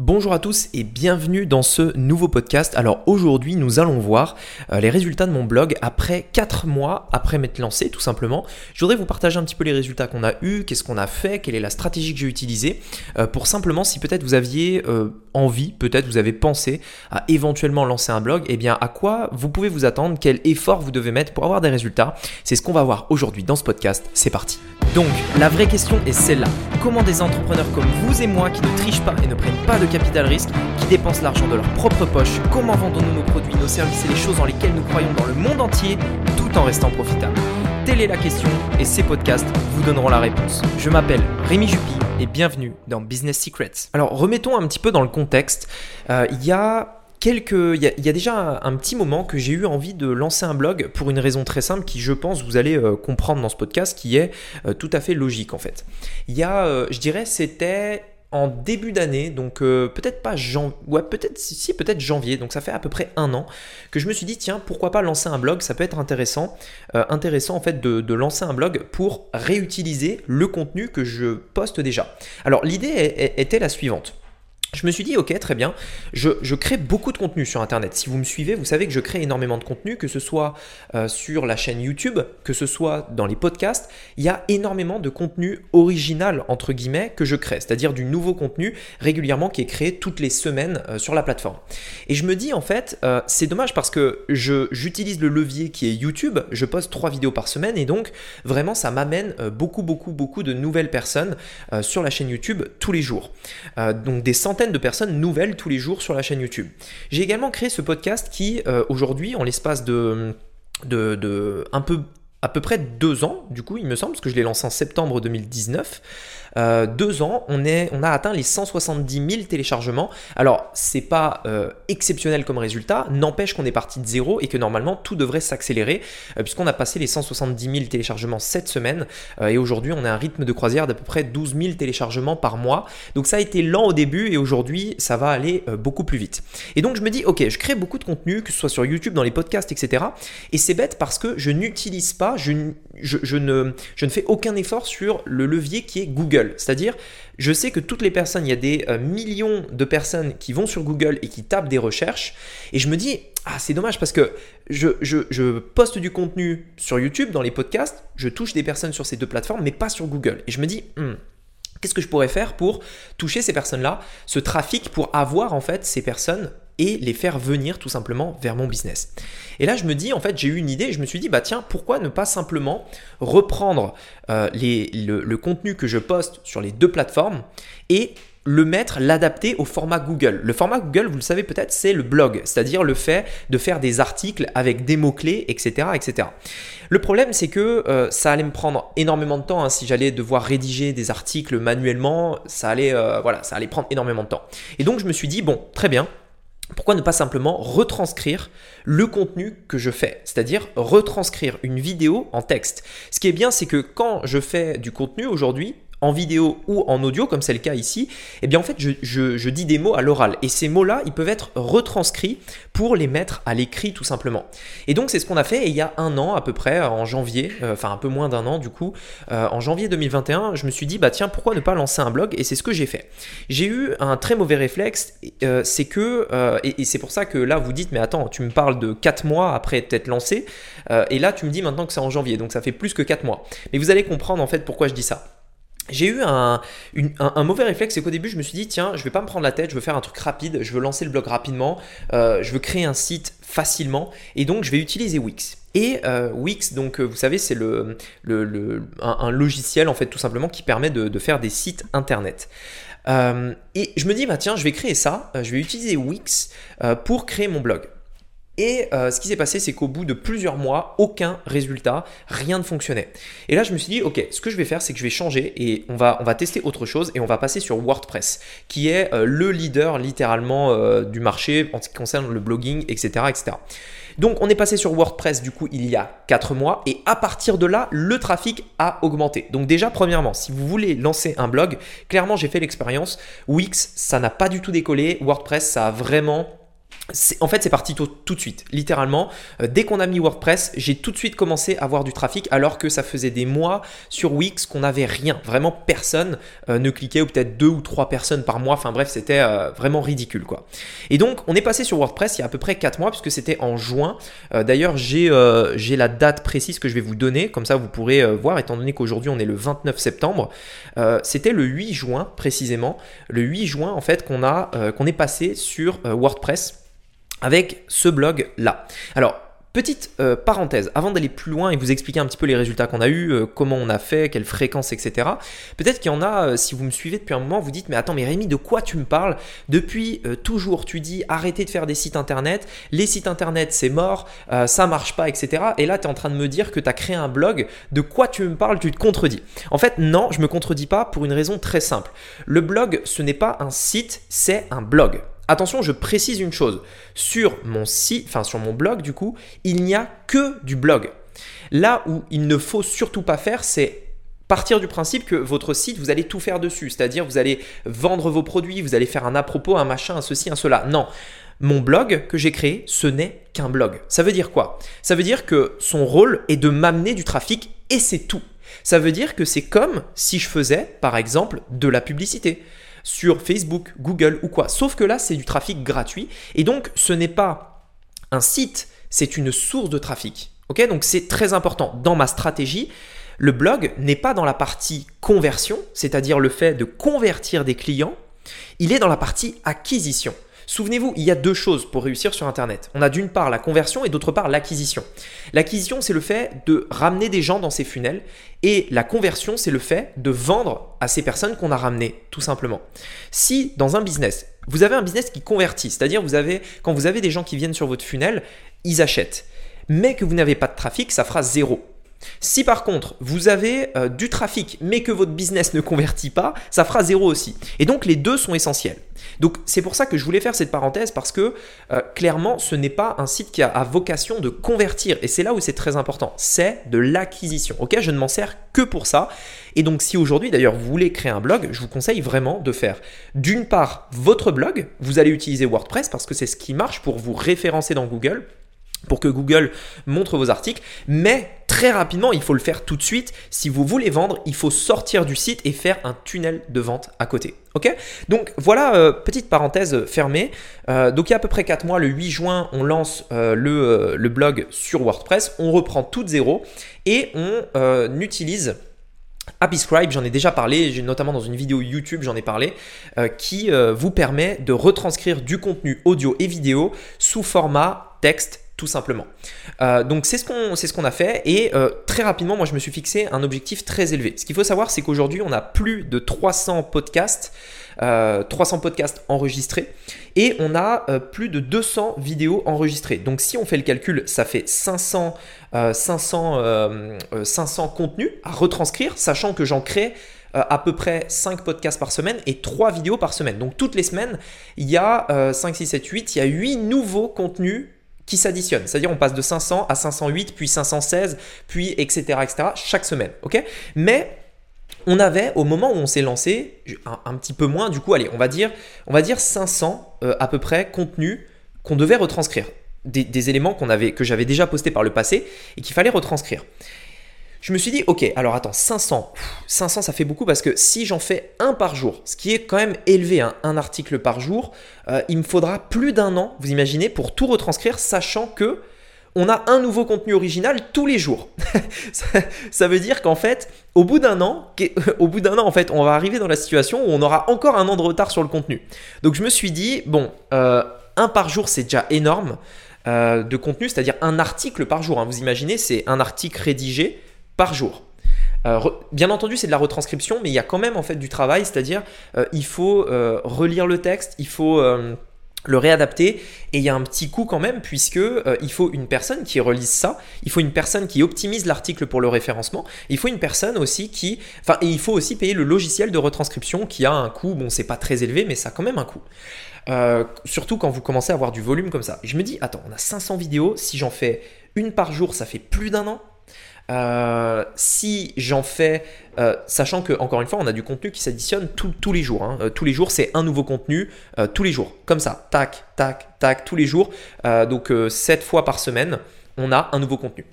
Bonjour à tous et bienvenue dans ce nouveau podcast. Alors aujourd'hui nous allons voir euh, les résultats de mon blog après 4 mois après m'être lancé tout simplement. Je voudrais vous partager un petit peu les résultats qu'on a eu, qu'est-ce qu'on a fait, quelle est la stratégie que j'ai utilisée euh, pour simplement si peut-être vous aviez euh, envie, peut-être vous avez pensé à éventuellement lancer un blog, et eh bien à quoi vous pouvez vous attendre, quel effort vous devez mettre pour avoir des résultats. C'est ce qu'on va voir aujourd'hui dans ce podcast. C'est parti. Donc la vraie question est celle-là. Comment des entrepreneurs comme vous et moi qui ne trichent pas et ne prennent pas de capital risque, qui dépensent l'argent de leur propre poche, comment vendons-nous nos produits, nos services et les choses dans lesquelles nous croyons dans le monde entier, tout en restant profitables? Telle est la question et ces podcasts vous donneront la réponse. Je m'appelle Rémi Jupy et bienvenue dans Business Secrets. Alors remettons un petit peu dans le contexte. Euh, il y a quelques, il y, a, déjà un, petit moment que j'ai eu envie de lancer un blog pour une raison très simple qui, je pense, vous allez euh, comprendre dans ce podcast, qui est euh, tout à fait logique en fait. Il y a, je dirais, c'était en début d'année, donc euh, peut-être pas janvier, ouais, peut-être si, peut-être janvier, donc ça fait à peu près un an que je me suis dit tiens pourquoi pas lancer un blog, ça peut être intéressant, euh, intéressant en fait de, lancer un blog pour réutiliser le contenu que je poste déjà. Alors l'idée était la suivante. Je me suis dit, ok, très bien, je, crée beaucoup de contenu sur Internet. Si vous me suivez, vous savez que je crée énormément de contenu, que ce soit euh, sur la chaîne YouTube, que ce soit dans les podcasts. Il y a énormément de contenu original, entre guillemets, que je crée, c'est-à-dire du nouveau contenu régulièrement qui est créé toutes les semaines euh, sur la plateforme. Et je me dis, en fait, euh, c'est dommage parce que j'utilise le levier qui est YouTube, je poste trois vidéos par semaine et donc vraiment ça m'amène beaucoup, beaucoup, beaucoup de nouvelles personnes sur la chaîne YouTube tous les jours. donc des centaines de personnes nouvelles tous les jours sur la chaîne YouTube. J'ai également créé ce podcast qui, euh, aujourd'hui, en l'espace de, de, de, un peu à peu près deux ans, du coup, il me semble, parce que je l'ai lancé en septembre 2019. Euh, deux ans, on, est, on a atteint les 170 000 téléchargements. Alors, c'est pas euh, exceptionnel comme résultat, n'empêche qu'on est parti de zéro et que normalement tout devrait s'accélérer, euh, puisqu'on a passé les 170 000 téléchargements cette semaine et aujourd'hui on a un rythme de croisière d'à peu près 12 000 téléchargements par mois. Donc, ça a été lent au début et aujourd'hui ça va aller beaucoup plus vite. Et donc, je me dis, ok, je crée beaucoup de contenu, que ce soit sur YouTube, dans les podcasts, etc. Et c'est bête parce que je n'utilise pas, je, je, ne, je ne fais aucun effort sur le levier qui est Google. C'est-à-dire, je sais que toutes les personnes, il y a des euh, millions de personnes qui vont sur Google et qui tapent des recherches. Et je me dis, ah, c'est dommage parce que je, poste du contenu sur YouTube, dans les podcasts, je touche des personnes sur ces deux plateformes, mais pas sur Google. Et je me dis, hmm, Qu'est-ce que je pourrais faire pour toucher ces personnes-là, ce trafic, pour avoir en fait ces personnes et les faire venir tout simplement vers mon business. Et là, je me dis, en fait, j'ai eu une idée, je me suis dit, bah tiens, pourquoi ne pas simplement reprendre euh, les, le, contenu que je poste sur les deux plateformes et le mettre, l'adapter au format Google. Le format Google, vous le savez peut-être, c'est le blog, c'est-à-dire le fait de faire des articles avec des mots-clés, etc., etc. Le problème, c'est que euh, ça allait me prendre énormément de temps. Hein. si j'allais devoir rédiger des articles manuellement, ça allait, euh, voilà, ça allait prendre énormément de temps. Et donc, je me suis dit, bon, très bien, pourquoi ne pas simplement retranscrire le contenu que je fais, c'est-à-dire retranscrire une vidéo en texte? Ce qui est bien, c'est que quand je fais du contenu aujourd'hui, en vidéo ou en audio, comme c'est le cas ici, eh bien en fait, je, dis des mots à l'oral. Et ces mots-là, ils peuvent être retranscrits pour les mettre à l'écrit tout simplement. Et donc c'est ce qu'on a fait. Et il y a un an à peu près, en janvier, euh, enfin un peu moins d'un an du coup, euh, en janvier 2021, je me suis dit, bah tiens, pourquoi ne pas lancer un blog? Et c'est ce que j'ai fait. J'ai eu un très mauvais réflexe, euh, c'est que, et, et c'est pour ça que là vous dites, mais attends, tu me parles de 4 mois après être lancé, et là tu me dis maintenant que c'est en janvier, donc ça fait plus que 4 mois. Mais vous allez comprendre en fait pourquoi je dis ça j'ai eu un, mauvais réflexe, c'est qu'au début je me suis dit tiens je vais pas me prendre la tête, je veux faire un truc rapide, je veux lancer le blog rapidement, euh, je veux créer un site facilement et donc je vais utiliser Wix. Et euh, Wix, donc euh, vous savez, c'est le, un, logiciel en fait tout simplement qui permet de, faire des sites internet. et je me dis bah tiens je vais créer ça, je vais utiliser Wix pour créer mon blog. Et euh, ce qui s'est passé, c'est qu'au bout de plusieurs mois, aucun résultat, rien ne fonctionnait. Et là, je me suis dit, ok, ce que je vais faire, c'est que je vais changer et on va, on va tester autre chose et on va passer sur WordPress, qui est euh, le leader littéralement euh, du marché en ce qui concerne le blogging, etc., etc. Donc on est passé sur WordPress du coup il y a 4 mois et à partir de là le trafic a augmenté. Donc déjà premièrement si vous voulez lancer un blog, clairement j'ai fait l'expérience, Wix ça n'a pas du tout décollé, WordPress ça a vraiment en fait, c'est parti tout, de suite, littéralement. Euh, dès qu'on a mis WordPress, j'ai tout de suite commencé à avoir du trafic, alors que ça faisait des mois sur Wix qu'on n'avait rien. Vraiment, personne euh, ne cliquait, ou peut-être deux ou trois personnes par mois. Enfin bref, c'était euh, vraiment ridicule, quoi. Et donc, on est passé sur WordPress il y a à peu près quatre mois, puisque c'était en juin. D'ailleurs, j'ai la date précise que je vais vous donner, comme ça vous pourrez voir, étant donné qu'aujourd'hui on est le 29 septembre. c'était le 8 juin, précisément. Le 8 juin, en fait, qu'on est passé sur WordPress avec ce blog là. Alors, Petite euh, parenthèse, avant d'aller plus loin et vous expliquer un petit peu les résultats qu'on a eu, euh, comment on a fait, quelle fréquence, etc. Peut-être qu'il y en a, euh, si vous me suivez depuis un moment, vous dites mais attends mais Rémi, de quoi tu me parles? Depuis toujours, tu dis arrêtez de faire des sites internet, les sites internet c'est mort, ça marche pas, etc. Et là tu es en train de me dire que tu as créé un blog, de quoi tu me parles? Tu te contredis. En fait non, je me contredis pas pour une raison très simple. Le blog ce n'est pas un site, c'est un blog. Attention, je précise une chose. Sur mon site, enfin sur mon blog du coup, il n'y a que du blog. Là où il ne faut surtout pas faire, c'est partir du principe que votre site, vous allez tout faire dessus. C'est-à-dire, vous allez vendre vos produits, vous allez faire un à propos, un machin, un ceci, un cela. Non. Mon blog que j'ai créé, ce n'est qu'un blog. Ça veut dire quoi? Ça veut dire que son rôle est de m'amener du trafic et c'est tout. Ça veut dire que c'est comme si je faisais, par exemple, de la publicité sur Facebook, Google ou quoi. Sauf que là, c'est du trafic gratuit. Et donc, ce n'est pas un site, c'est une source de trafic. Ok? Donc, c'est très important. Dans ma stratégie, le blog n'est pas dans la partie conversion, c'est-à-dire le fait de convertir des clients. Il est dans la partie acquisition. Souvenez-vous, il y a deux choses pour réussir sur Internet. On a d'une part la conversion et d'autre part l'acquisition. L'acquisition, c'est le fait de ramener des gens dans ses funnels et la conversion, c'est le fait de vendre à ces personnes qu'on a ramenées, tout simplement. Si dans un business, vous avez un business qui convertit, c'est-à-dire vous avez, quand vous avez des gens qui viennent sur votre funnel, ils achètent, mais que vous n'avez pas de trafic, ça fera zéro. Si par contre vous avez euh, du trafic mais que votre business ne convertit pas, ça fera zéro aussi. Et donc les deux sont essentiels. Donc c'est pour ça que je voulais faire cette parenthèse parce que euh, clairement ce n'est pas un site qui a à vocation de convertir et c'est là où c'est très important. C'est de l'acquisition. Ok, je ne m'en sers que pour ça. Et donc si aujourd'hui d'ailleurs vous voulez créer un blog, je vous conseille vraiment de faire d'une part votre blog. Vous allez utiliser WordPress parce que c'est ce qui marche pour vous référencer dans Google pour que Google montre vos articles, mais très rapidement, il faut le faire tout de suite. Si vous voulez vendre, il faut sortir du site et faire un tunnel de vente à côté. Ok? Donc voilà, euh, petite parenthèse fermée. Euh, donc il y a à peu près 4 mois, le 8 juin, on lance euh, le, blog sur WordPress. On reprend tout de zéro et on utilise Scribe, j'en ai déjà parlé, notamment dans une vidéo YouTube, j'en ai parlé, qui vous permet de retranscrire du contenu audio et vidéo sous format texte tout simplement. Euh, donc c'est ce qu'on a fait et euh, très rapidement moi je me suis fixé un objectif très élevé. Ce qu'il faut savoir c'est qu'aujourd'hui on a plus de 300 podcasts, 300 euh, podcasts enregistrés et on a plus de 200 vidéos enregistrées. Donc si on fait le calcul ça fait 500 500 500 contenus à retranscrire sachant que j'en crée à peu près 5 podcasts par semaine et 3 vidéos par semaine. Donc toutes les semaines, il y a 5, 6, 7, 8, il y a 8 nouveaux contenus qui s'additionnent. C'est-à-dire on passe de 500 à 508, puis 516, puis etc. etc. chaque semaine. ok? Mais on avait au moment où on s'est lancé un, petit peu moins du coup allez on va dire on va dire 500 euh, à peu près contenus qu'on devait retranscrire des, des éléments qu'on avait que j'avais déjà postés par le passé et qu'il fallait retranscrire je me suis dit, ok, alors attends, 500. 500, ça fait beaucoup parce que si j'en fais un par jour, ce qui est quand même élevé, hein, un article par jour, euh, il me faudra plus d'un an, vous imaginez, pour tout retranscrire, sachant que on a un nouveau contenu original tous les jours. ça, veut dire qu'en fait, au bout d'un an, en fait, on va arriver dans la situation où on aura encore un an de retard sur le contenu. Donc je me suis dit, bon, euh, un par jour, c'est déjà énorme. Euh, de contenu, c'est-à-dire un article par jour. Hein. Vous imaginez, c'est un article rédigé par jour. Euh, bien entendu, c'est de la retranscription, mais il y a quand même en fait du travail, c'est-à-dire euh, il faut euh, relire le texte, il faut le réadapter et il y a un petit coup quand même puisque il faut une personne qui relise ça, il faut une personne qui optimise l'article pour le référencement, il faut une personne aussi qui, enfin, il faut aussi payer le logiciel de retranscription qui a un coût, bon, c'est pas très élevé, mais ça a quand même un coût. surtout quand vous commencez à avoir du volume comme ça. Je me dis, attends, on a 500 vidéos, si j'en fais une par jour, ça fait plus d'un an? Euh, si j'en fais, euh, sachant que encore une fois, on a du contenu qui s'additionne tous les jours. Hein. tous les jours, c'est un nouveau contenu, tous les jours, comme ça, tac, tac, tac, tous les jours. donc 7 fois par semaine, on a un nouveau contenu.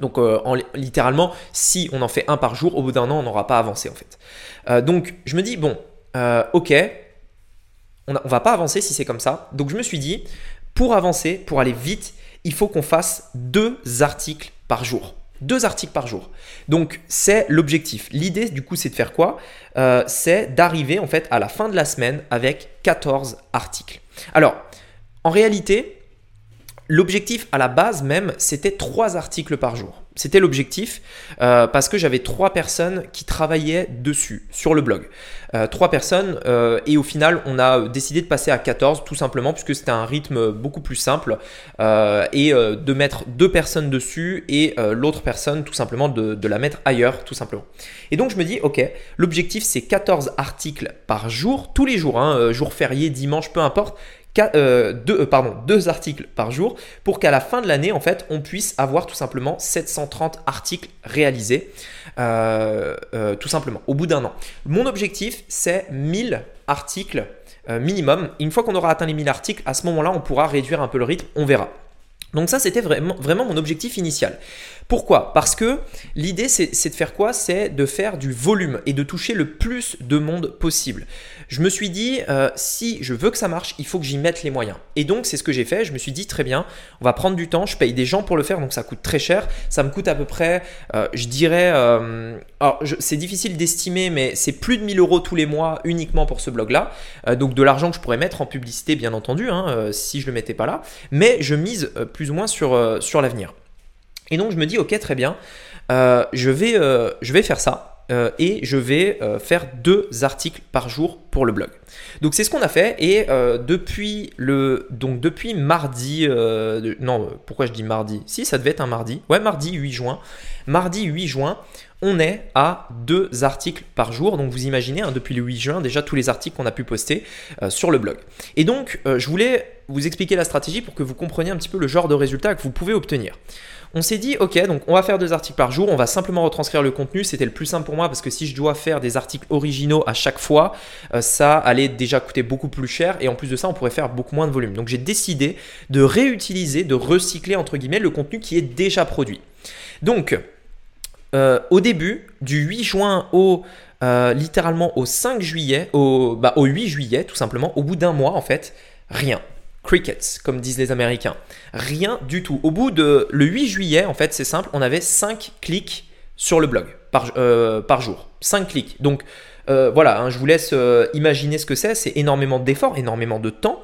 Donc en, littéralement, si on en fait un par jour, au bout d'un an, on n'aura pas avancé en fait. donc je me dis, bon, ok, on ne va pas avancer si c'est comme ça. Donc je me suis dit, pour avancer, pour aller vite, il faut qu'on fasse deux articles par jour. Deux articles par jour. Donc c'est l'objectif. L'idée du coup c'est de faire quoi? Euh, C'est d'arriver en fait à la fin de la semaine avec 14 articles. Alors en réalité, l'objectif à la base même c'était trois articles par jour. C'était l'objectif euh, parce que j'avais trois personnes qui travaillaient dessus, sur le blog. Euh, trois personnes euh, et au final on a décidé de passer à 14 tout simplement puisque c'était un rythme beaucoup plus simple et de mettre deux personnes dessus et l'autre personne tout simplement de, la mettre ailleurs tout simplement. Et donc je me dis ok, l'objectif c'est 14 articles par jour, tous les jours, hein, jour férié, dimanche, peu importe, euh, deux, euh, pardon, deux articles par jour pour qu'à la fin de l'année, en fait, on puisse avoir tout simplement 730 articles réalisés, euh, tout simplement, au bout d'un an. Mon objectif, c'est 1000 articles minimum. Une fois qu'on aura atteint les 1000 articles, à ce moment-là, on pourra réduire un peu le rythme, on verra. Donc ça, c'était vraiment, vraiment mon objectif initial. Pourquoi? Parce que l'idée, c'est de faire quoi? C'est de faire du volume et de toucher le plus de monde possible. Je me suis dit, euh, si je veux que ça marche, il faut que j'y mette les moyens. Et donc, c'est ce que j'ai fait. Je me suis dit, très bien, on va prendre du temps. Je paye des gens pour le faire, donc ça coûte très cher. Ça me coûte à peu près, euh, je dirais, euh, alors c'est difficile d'estimer, mais c'est plus de 1000 euros tous les mois uniquement pour ce blog-là. donc de l'argent que je pourrais mettre en publicité, bien entendu, hein, si je ne le mettais pas là. Mais je mise plus ou moins sur, sur l'avenir. Et donc je me dis, ok, très bien, euh, je, vais, euh, je vais faire ça euh, et je vais faire deux articles par jour pour le blog. Donc c'est ce qu'on a fait et depuis le donc depuis mardi non pourquoi je dis mardi? Si ça devait être un mardi ouais mardi 8 juin mardi 8 juin on est à deux articles par jour. Donc vous imaginez, hein, depuis le 8 juin, déjà tous les articles qu'on a pu poster sur le blog. Et donc, je voulais vous expliquer la stratégie pour que vous compreniez un petit peu le genre de résultats que vous pouvez obtenir. On s'est dit, ok, donc on va faire deux articles par jour, on va simplement retranscrire le contenu. C'était le plus simple pour moi parce que si je dois faire des articles originaux à chaque fois, euh, ça allait déjà coûter beaucoup plus cher et en plus de ça, on pourrait faire beaucoup moins de volume. Donc j'ai décidé de réutiliser, de recycler entre guillemets le contenu qui est déjà produit. Donc, euh, au début, du 8 juin au euh, littéralement au 5 juillet, au, bah, au 8 juillet tout simplement, au bout d'un mois en fait, rien crickets, comme disent les Américains. Rien du tout. Au bout de le 8 juillet, en fait, c'est simple, on avait 5 clics sur le blog par, euh, jour. 5 clics. Donc euh, voilà, hein, je vous laisse euh, imaginer ce que c'est. C'est énormément d'efforts, énormément de temps.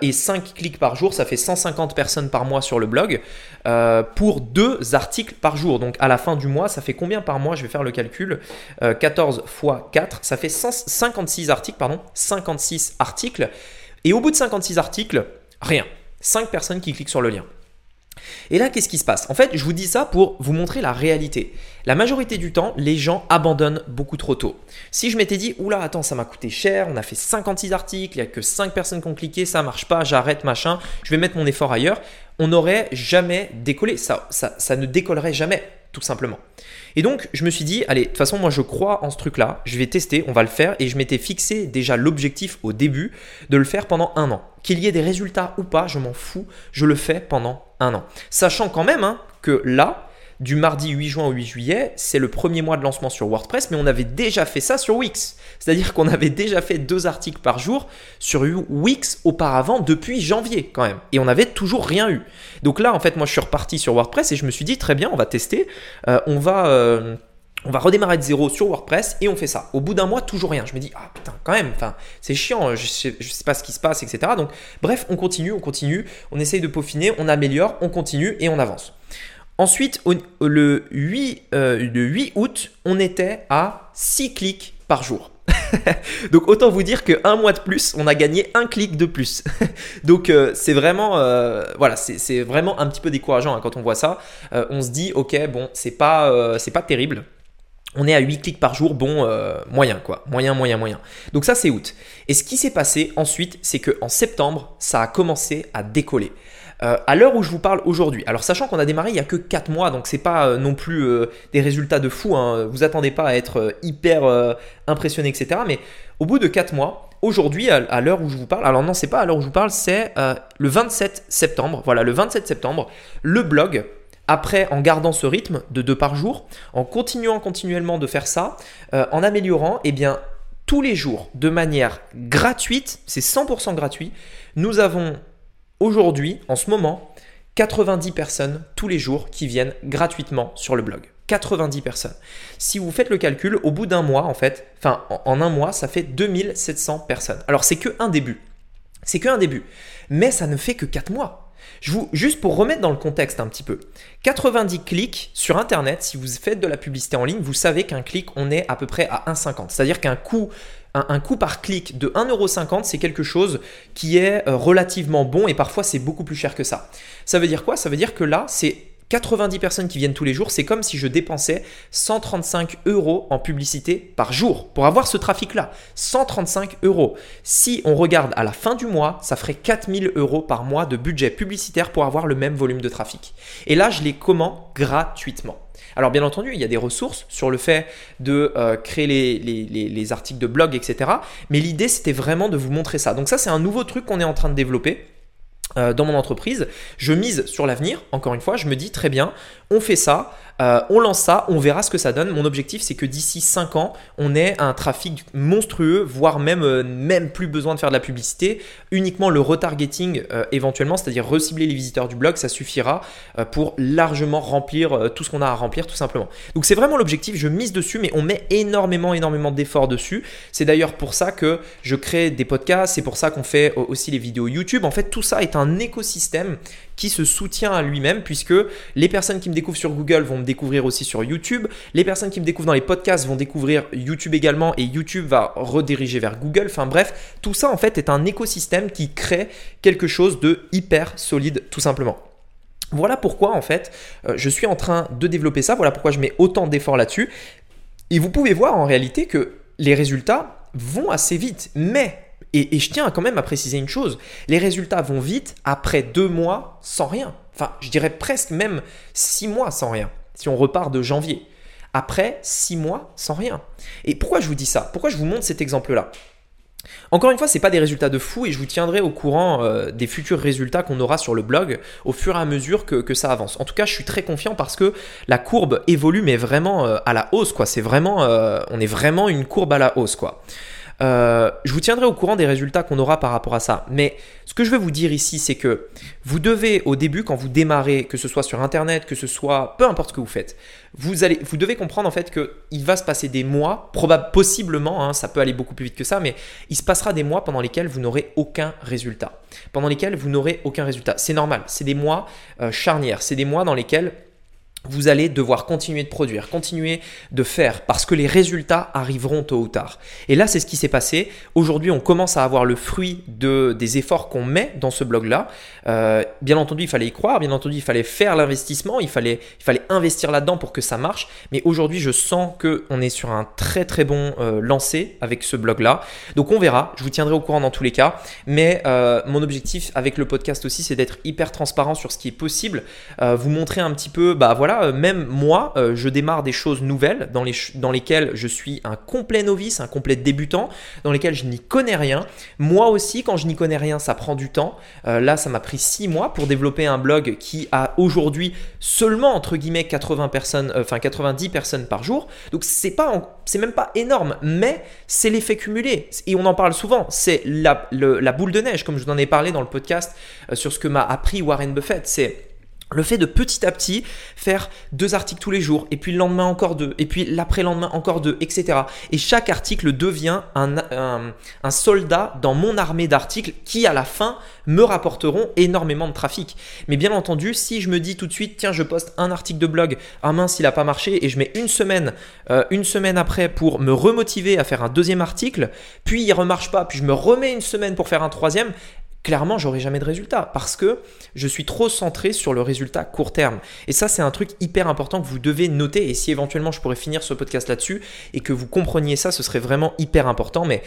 et 5 clics par jour, ça fait 150 personnes par mois sur le blog pour 2 articles par jour. Donc à la fin du mois, ça fait combien par mois? Je vais faire le calcul. 14 fois 4, ça fait 56 articles, pardon, 56 articles. Et au bout de 56 articles, rien. 5 personnes qui cliquent sur le lien. Et là, qu'est-ce qui se passe? En fait, je vous dis ça pour vous montrer la réalité. La majorité du temps, les gens abandonnent beaucoup trop tôt. Si je m'étais dit, oula, attends, ça m'a coûté cher, on a fait 56 articles, il n'y a que 5 personnes qui ont cliqué, ça marche pas, j'arrête, machin, je vais mettre mon effort ailleurs, on n'aurait jamais décollé. Ça, ça, ça ne décollerait jamais, tout simplement. Et donc, je me suis dit, allez, de toute façon, moi, je crois en ce truc-là, je vais tester, on va le faire. Et je m'étais fixé déjà l'objectif au début de le faire pendant un an. Qu'il y ait des résultats ou pas, je m'en fous, je le fais pendant un an. Sachant quand même hein, que là, du mardi 8 juin au 8 juillet, c'est le premier mois de lancement sur WordPress, mais on avait déjà fait ça sur Wix. C'est-à-dire qu'on avait déjà fait deux articles par jour sur Wix auparavant depuis janvier quand même. Et on n'avait toujours rien eu. Donc là, en fait, moi je suis reparti sur WordPress et je me suis dit, très bien, on va tester. Euh, on va... Euh, on va redémarrer de zéro sur WordPress et on fait ça. Au bout d'un mois, toujours rien. Je me dis, ah putain, quand même, enfin, c'est chiant, je sais, sais pas ce qui se passe, etc. Donc, bref, on continue, on continue, on essaye de peaufiner, on améliore, on continue et on avance. Ensuite, le 8, euh, le 8 août, on était à 6 clics par jour. Donc autant vous dire qu'un mois de plus, on a gagné un clic de plus. Donc euh, c'est vraiment, euh, voilà, c'est vraiment un petit peu décourageant hein, quand on voit ça. on se dit, ok, bon, c'est pas, c'est pas terrible. On est à 8 clics par jour, bon, moyen quoi, moyen, moyen, moyen. Donc ça c'est août. Et ce qui s'est passé ensuite, c'est qu'en septembre, ça a commencé à décoller. À l'heure où je vous parle aujourd'hui, alors sachant qu'on a démarré il n'y a que 4 mois, donc c'est pas non plus des résultats de fou, hein, vous attendez pas à être hyper impressionné, etc. Mais au bout de 4 mois, aujourd'hui, à, l'heure où je vous parle, alors non, c'est pas à l'heure où je vous parle, c'est le 27 septembre, voilà, le 27 septembre, le blog après, en gardant ce rythme de deux par jour, en continuant continuellement de faire ça, en améliorant, eh bien, tous les jours de manière gratuite, c'est 100% gratuit. Nous avons aujourd'hui, en ce moment, 90 personnes tous les jours qui viennent gratuitement sur le blog. 90 personnes. Si vous faites le calcul, au bout d'un mois, en fait, enfin en un mois, ça fait 2700 personnes. Alors c'est que un début. C'est que un début. Mais ça ne fait que 4 mois juste pour remettre dans le contexte un petit peu, 90 clics sur Internet, si vous faites de la publicité en ligne, vous savez qu'un clic, on est à peu près à 1,50. C'est-à-dire qu'un coût, un, coût par clic de 1,50€, c'est quelque chose qui est euh, relativement bon et parfois c'est beaucoup plus cher que ça. Ça veut dire quoi? Ça veut dire que là, c'est 90 personnes qui viennent tous les jours, c'est comme si je dépensais 135 euros en publicité par jour pour avoir ce trafic-là. 135 euros. Si on regarde à la fin du mois, ça ferait 4000 euros par mois de budget publicitaire pour avoir le même volume de trafic. Et là, je les comment gratuitement. Alors bien entendu, il y a des ressources sur le fait de euh, créer les, les, articles de blog, etc. Mais l'idée, c'était vraiment de vous montrer ça. Donc ça, c'est un nouveau truc qu'on est en train de développer. Euh, dans mon entreprise, je mise sur l'avenir, encore une fois, je me dis très bien, on fait ça, euh, on lance ça, on verra ce que ça donne. Mon objectif, c'est que d'ici 5 ans, on ait un trafic monstrueux, voire même, euh, même plus besoin de faire de la publicité. Uniquement le retargeting éventuellement, c'est-à-dire recibler les visiteurs du blog, ça suffira pour largement remplir tout ce qu'on a à remplir, tout simplement. Donc c'est vraiment l'objectif, je mise dessus, mais on met énormément, énormément d'efforts dessus. C'est d'ailleurs pour ça que je crée des podcasts, c'est pour ça qu'on fait aussi les vidéos YouTube. En fait, tout ça est un écosystème qui se soutient à lui-même puisque les personnes qui me découvrent sur Google vont me découvrir aussi sur YouTube, les personnes qui me découvrent dans les podcasts vont découvrir YouTube également et YouTube va rediriger vers Google. Enfin bref, tout ça en fait est un écosystème qui crée quelque chose de hyper solide tout simplement. Voilà pourquoi en fait euh, je suis en train de développer ça, voilà pourquoi je mets autant d'efforts là-dessus. Et vous pouvez voir en réalité que les résultats vont assez vite, mais et, je tiens quand même à préciser une chose, les résultats vont vite après deux mois sans rien. Enfin, je dirais presque même six mois sans rien, si on repart de janvier. Après six mois sans rien. Et pourquoi je vous dis ça? Pourquoi je vous montre cet exemple-là? Encore une fois, ce n'est pas des résultats de fou et je vous tiendrai au courant euh, des futurs résultats qu'on aura sur le blog au fur et à mesure que, ça avance. En tout cas, je suis très confiant parce que la courbe évolue mais vraiment euh, à la hausse quoi. C'est vraiment, euh, on est vraiment une courbe à la hausse quoi. Euh, je vous tiendrai au courant des résultats qu'on aura par rapport à ça. Mais ce que je veux vous dire ici, c'est que vous devez au début, quand vous démarrez, que ce soit sur Internet, que ce soit peu importe ce que vous faites, vous, allez, vous devez comprendre en fait qu'il va se passer des mois, probablement, possiblement, hein, ça peut aller beaucoup plus vite que ça, mais il se passera des mois pendant lesquels vous n'aurez aucun résultat. Pendant lesquels vous n'aurez aucun résultat. C'est normal, c'est des mois euh, charnières, c'est des mois dans lesquels vous allez devoir continuer de produire, continuer de faire, parce que les résultats arriveront tôt ou tard. Et là, c'est ce qui s'est passé. Aujourd'hui, on commence à avoir le fruit de, des efforts qu'on met dans ce blog-là. Euh, bien entendu, il fallait y croire, bien entendu, il fallait faire l'investissement, il fallait, il fallait investir là-dedans pour que ça marche. Mais aujourd'hui, je sens qu'on est sur un très très bon euh, lancé avec ce blog-là. Donc on verra, je vous tiendrai au courant dans tous les cas. Mais euh, mon objectif avec le podcast aussi, c'est d'être hyper transparent sur ce qui est possible, vous montrer un petit peu, bah voilà, euh, même moi, euh, je démarre des choses nouvelles dans, les, dans lesquelles je suis un complet novice, un complet débutant, dans lesquelles je n'y connais rien. Moi aussi, quand je n'y connais rien, ça prend du temps. Euh, là, ça m'a pris 6 mois pour développer un blog qui a aujourd'hui seulement entre guillemets 80 personnes, enfin 90 personnes par jour. Donc c'est pas, c'est même pas énorme, mais c'est l'effet cumulé. Et on en parle souvent. C'est la, la boule de neige, comme je vous en ai parlé dans le podcast sur ce que m'a appris Warren Buffett. C'est le fait de petit à petit faire deux articles tous les jours, et puis le lendemain encore deux, et puis l'après-lendemain encore deux, etc. Et chaque article devient un, soldat dans mon armée d'articles qui, à la fin, me rapporteront énormément de trafic. Mais bien entendu, si je me dis tout de suite, tiens, je poste un article de blog, ah mince, il n'a pas marché, et je mets une semaine, euh, une semaine après pour me remotiver à faire un deuxième article, puis il ne remarche pas, puis je me remets une semaine pour faire un troisième, clairement, j'aurai jamais de résultat parce que je suis trop centré sur le résultat court terme. Et ça, c'est un truc hyper important que vous devez noter. Et si éventuellement je pourrais finir ce podcast là-dessus et que vous compreniez ça, ce serait vraiment hyper important. Mais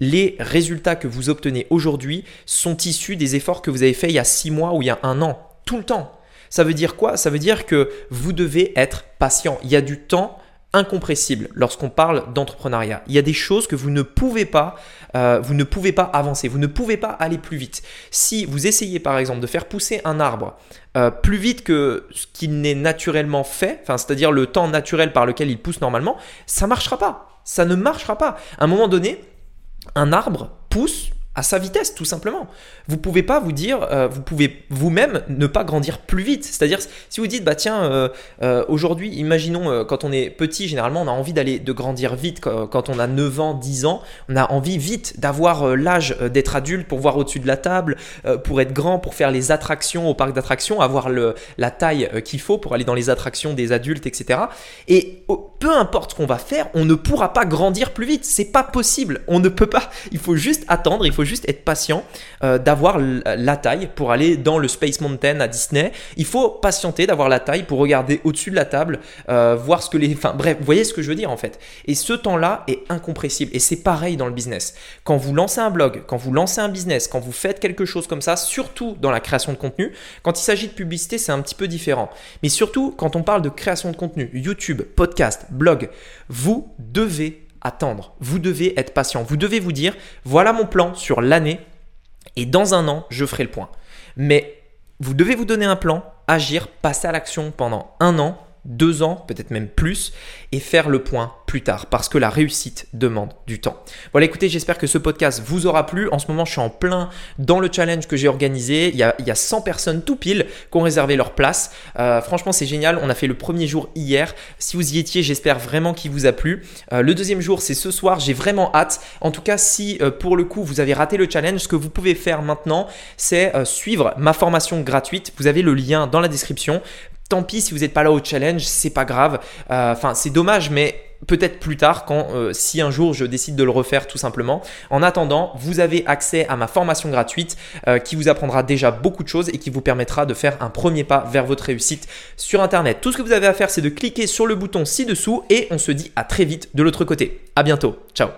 les résultats que vous obtenez aujourd'hui sont issus des efforts que vous avez faits il y a six mois ou il y a un an, tout le temps. Ça veut dire quoi? Ça veut dire que vous devez être patient. Il y a du temps incompressible lorsqu'on parle d'entrepreneuriat. Il y a des choses que vous ne pouvez pas, euh, vous ne pouvez pas avancer, vous ne pouvez pas aller plus vite. Si vous essayez par exemple de faire pousser un arbre euh, plus vite que ce qu'il n'est naturellement fait, c'est-à-dire le temps naturel par lequel il pousse normalement, ça marchera pas. Ça ne marchera pas. À un moment donné, un arbre pousse à sa vitesse, tout simplement. Vous pouvez pas vous dire, euh, vous pouvez vous-même ne pas grandir plus vite. C'est-à-dire, si vous dites, bah tiens, euh, euh, aujourd'hui, imaginons quand on est petit, généralement, on a envie d'aller de grandir vite. Quand, on a 9 ans, 10 ans, on a envie vite d'avoir l'âge d'être adulte pour voir au-dessus de la table, pour être grand, pour faire les attractions au parc d'attractions, avoir le, la taille qu'il faut pour aller dans les attractions des adultes, etc. Et peu importe ce qu'on va faire, on ne pourra pas grandir plus vite. C'est pas possible. On ne peut pas. Il faut juste attendre. Il faut juste être patient euh, d'avoir la taille pour aller dans le Space Mountain à Disney. Il faut patienter d'avoir la taille pour regarder au-dessus de la table, euh, voir ce que les... Enfin bref, vous voyez ce que je veux dire en fait. Et ce temps-là est incompressible. Et c'est pareil dans le business. Quand vous lancez un blog, quand vous lancez un business, quand vous faites quelque chose comme ça, surtout dans la création de contenu, quand il s'agit de publicité, c'est un petit peu différent. Mais surtout quand on parle de création de contenu, YouTube, podcast, blog, vous devez attendre. Vous devez être patient. Vous devez vous dire, voilà mon plan sur l'année et dans un an, je ferai le point. Mais vous devez vous donner un plan, agir, passer à l'action pendant un an deux ans, peut-être même plus, et faire le point plus tard, parce que la réussite demande du temps. Voilà, écoutez, j'espère que ce podcast vous aura plu. En ce moment, je suis en plein dans le challenge que j'ai organisé. Il y, a, il y a 100 personnes tout pile qui ont réservé leur place. Euh, franchement, c'est génial. On a fait le premier jour hier. Si vous y étiez, j'espère vraiment qu'il vous a plu. Euh, le deuxième jour, c'est ce soir. J'ai vraiment hâte. En tout cas, si euh, pour le coup, vous avez raté le challenge, ce que vous pouvez faire maintenant, c'est suivre ma formation gratuite. Vous avez le lien dans la description tant pis si vous n'êtes pas là au challenge, c'est pas grave. Euh, enfin, c'est dommage, mais peut-être plus tard quand euh, si un jour je décide de le refaire tout simplement. En attendant, vous avez accès à ma formation gratuite euh, qui vous apprendra déjà beaucoup de choses et qui vous permettra de faire un premier pas vers votre réussite sur internet. Tout ce que vous avez à faire, c'est de cliquer sur le bouton ci-dessous et on se dit à très vite de l'autre côté. À bientôt. Ciao.